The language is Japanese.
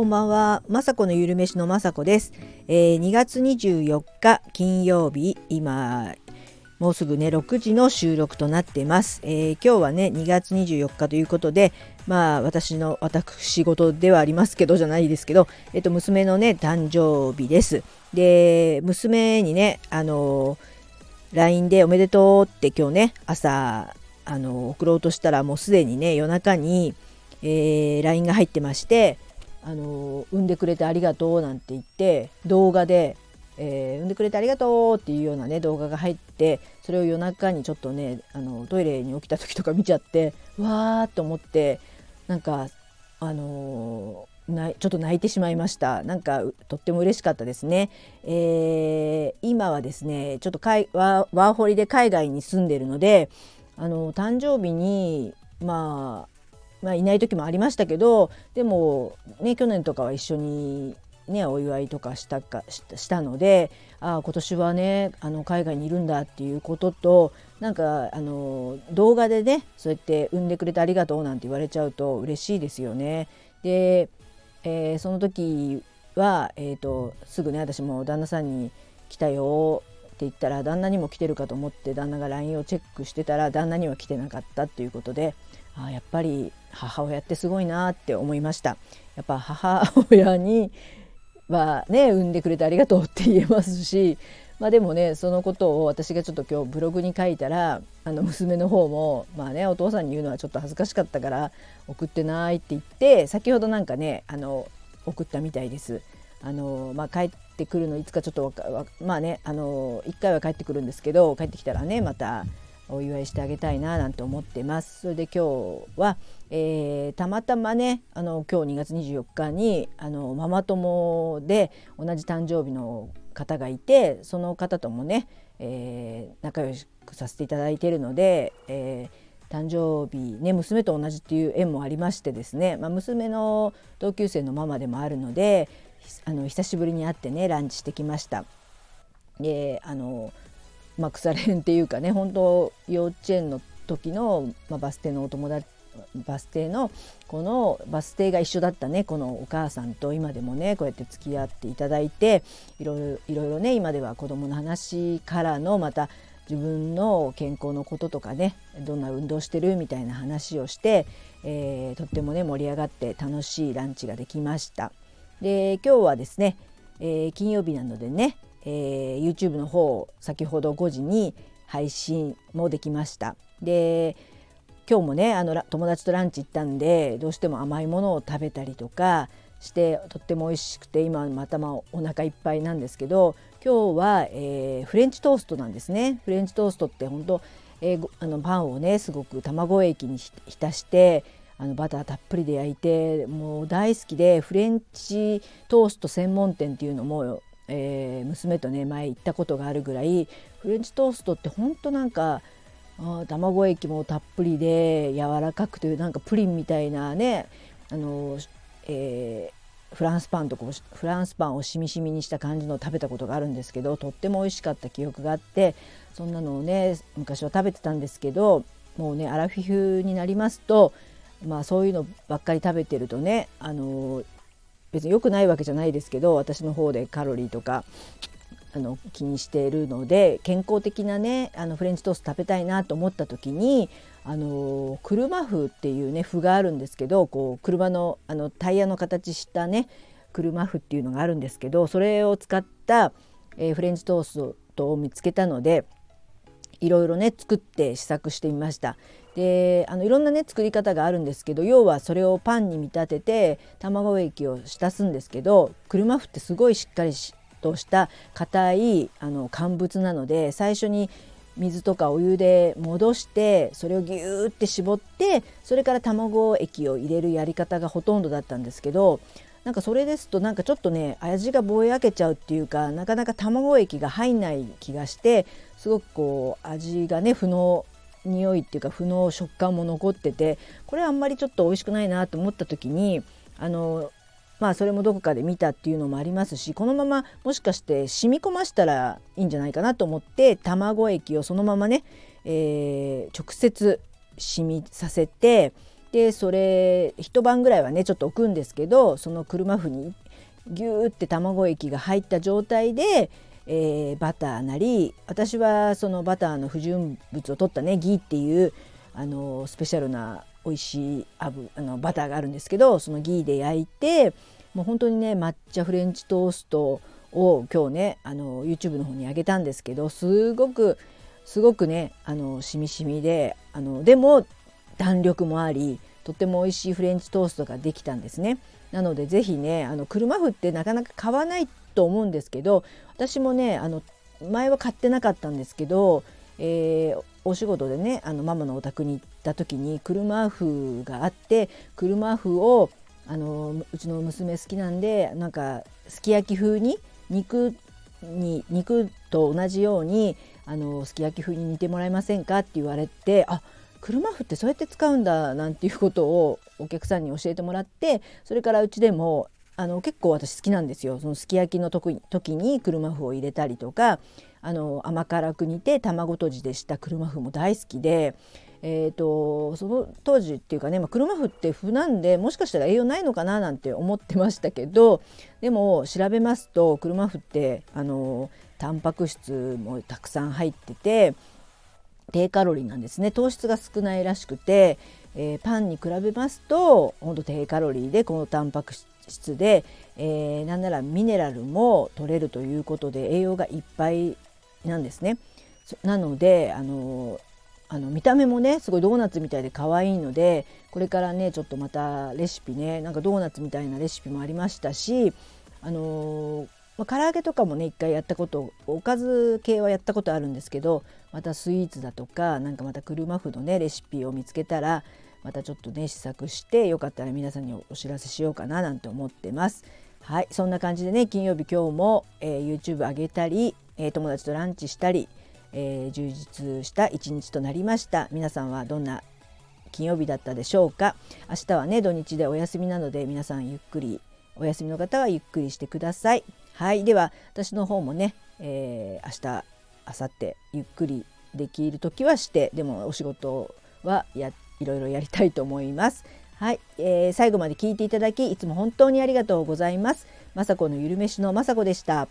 こんばんは、まさこのゆるめしのまさこです、えー、2月24日金曜日、今もうすぐね6時の収録となっています、えー、今日はね2月24日ということでまあ私の私事ではありますけどじゃないですけど、えっと、娘のね誕生日です。で娘にねあの LINE でおめでとうって今日ね朝あの送ろうとしたらもうすでにね夜中に、えー、LINE が入ってましてあの産んでくれてありがとうなんて言って動画で、えー、産んでくれてありがとうっていうようなね動画が入ってそれを夜中にちょっとねあのトイレに起きた時とか見ちゃってわーっと思ってなんかあのー、ちょっと泣いてしまいました。なんかとっても嬉しかったですね、えー、今はですねちょっとワーホリで海外に住んでるのであの誕生日にまあまあ、いない時もありましたけどでも、ね、去年とかは一緒に、ね、お祝いとかしたかしたのでああ今年はねあの海外にいるんだっていうこととなんかあの動画でねそうやって産んでくれてありがとうなんて言われちゃうと嬉しいですよね。で、えー、その時は、えーと、すぐね私も旦那さんに「来たよ」言ったら旦那にも来てるかと思って旦那が LINE をチェックしてたら旦那には来てなかったっていうことであやっぱり母親ってすごいなって思いましたやっぱ母親にはね産んでくれてありがとうって言えますしまあでもねそのことを私がちょっと今日ブログに書いたらあの娘の方もまあねお父さんに言うのはちょっと恥ずかしかったから送ってないって言って先ほどなんかねあの送ったみたいです。あのまあ、帰ってくるのいつかちょっとまあねあの1回は帰ってくるんですけど帰ってきたらねまたお祝いしてあげたいななんて思ってます。それで今日は、えー、たまたまねあの今日2月24日にあのママ友で同じ誕生日の方がいてその方ともね、えー、仲良くさせていただいているので、えー、誕生日ね娘と同じっていう縁もありましてですね、まあ、娘の同級生のママでもあるのであの久しぶりに会ってねランチしてきました。であのまあ、腐れ縁っていうかね本当幼稚園の時の、まあ、バス停のお友達バス停のこのバス停が一緒だったねこのお母さんと今でもねこうやって付き合っていただいていろいろいろいろね今では子どもの話からのまた自分の健康のこととかねどんな運動してるみたいな話をして、えー、とってもね盛り上がって楽しいランチができました。で今日はですね、えー、金曜日なのでねえー、YouTube の方先ほど5時に配信もできました。で今日もねあの友達とランチ行ったんでどうしても甘いものを食べたりとかしてとっても美味しくて今またまお腹いっぱいなんですけど今日は、えー、フレンチトーストなんですね。フレンチトーストって本当、えー、あのパンをねすごく卵液に浸してあのバターたっぷりで焼いてもう大好きでフレンチトースト専門店っていうのもえー、娘とね前行ったことがあるぐらいフレンチトーストってほんとなんか卵液もたっぷりで柔らかくてなんかプリンみたいなねあの、えー、フランスパンとかフランスパンをしみしみにした感じのを食べたことがあるんですけどとっても美味しかった記憶があってそんなのをね昔は食べてたんですけどもうねアラフィフになりますとまあそういうのばっかり食べてるとねあの別に良くないわけじゃないですけど私の方でカロリーとかあの気にしているので健康的なねあのフレンチトースト食べたいなと思った時にあの車麩っていうね麩があるんですけどこう車のあのタイヤの形したね車麩っていうのがあるんですけどそれを使った、えー、フレンチトーストを見つけたのでいろいろね作って試作してみました。であのいろんなね作り方があるんですけど要はそれをパンに見立てて卵液を浸すんですけど車麩ってすごいしっかりとした硬いあの乾物なので最初に水とかお湯で戻してそれをギューって絞ってそれから卵液を入れるやり方がほとんどだったんですけどなんかそれですとなんかちょっとね味がぼやけちゃうっていうかなかなか卵液が入んない気がしてすごくこう味がね不能匂いっていうか不能食感も残っててこれあんまりちょっと美味しくないなと思った時にあのまあそれもどこかで見たっていうのもありますしこのままもしかして染み込ましたらいいんじゃないかなと思って卵液をそのままね、えー、直接染みさせてでそれ一晩ぐらいはねちょっと置くんですけどその車麩にギューって卵液が入った状態で、えー、バターなり私はそのバターの不純物を取ったねギーっていうあのスペシャルな美味しいあぶあのバターがあるんですけどそのギーで焼いてもう本当にね抹茶フレンチトーストを今日ねあの YouTube の方に上げたんですけどすごくすごくねあのしみしみであのでも弾力もありとても美味しいフレンチトーストができたんですね。なので是非ねあの車麩ってなかなか買わないと思うんですけど私もねあの前は買ってなかったんですけど、えー、お仕事でねあのママのお宅に行った時に車麩があって車麩をあのうちの娘好きなんでなんかすき焼き風に肉に肉と同じようにあのすき焼き風に煮てもらえませんかって言われてあっ車麩ってそうやって使うんだなんていうことをお客さんに教えてもらってそれからうちでもあの結構私好きなんですよ。そのすき焼きの時に車麩を入れたりとかあの甘辛く煮て卵とじでした車麩も大好きで、えーと、その当時っていうかね、まあ、車麩って麩なんでもしかしたら栄養ないのかななんて思ってましたけどでも調べますと車麩ってあのタンパク質もたくさん入ってて低カロリーなんですね糖質が少ないらしくて、えー、パンに比べますとほんと低カロリーでこのタンパク質で、えー、なんならミネラルも取れるということで栄養がいっぱいなんですね。なのであのあの見た目もねすごいドーナツみたいで可愛いのでこれからねちょっとまたレシピねなんかドーナツみたいなレシピもありましたしあのまあ、唐揚げとかもね一回やったことおかず系はやったことあるんですけどまたスイーツだとかなんかまた車麩のねレシピを見つけたらまたちょっとね試作してよかったら皆さんにお知らせしようかななんて思ってます。はいそんな感じでね金曜日今日も、えー、YouTube 上げたり、えー、友達とランチしたり、えー、充実した一日となりました。皆さんはどんな金曜日だったでしょうか？明日はね土日でお休みなので皆さんゆっくりお休みの方はゆっくりしてください。はいでは私の方もね、えー、明日明後日ゆっくりできる時はしてでもお仕事はやいろいろやりたいと思いますはい、えー、最後まで聞いていただきいつも本当にありがとうございます。雅子のゆるめしの雅子でした。